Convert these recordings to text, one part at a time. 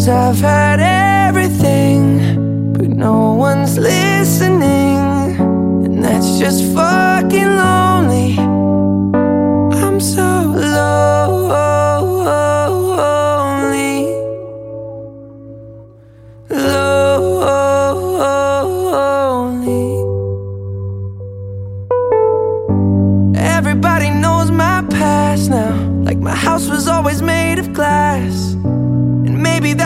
Cause I've had everything, but no one's listening. And that's just fucking lonely. I'm so lonely. Lonely. Everybody knows my past now. Like my house was always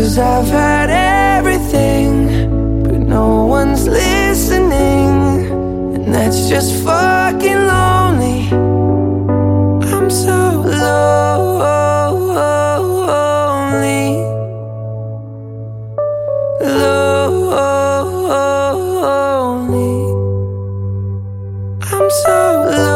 Cause I've had everything, but no one's listening. And that's just fucking lonely. I'm so lonely. Lonely. I'm so lonely.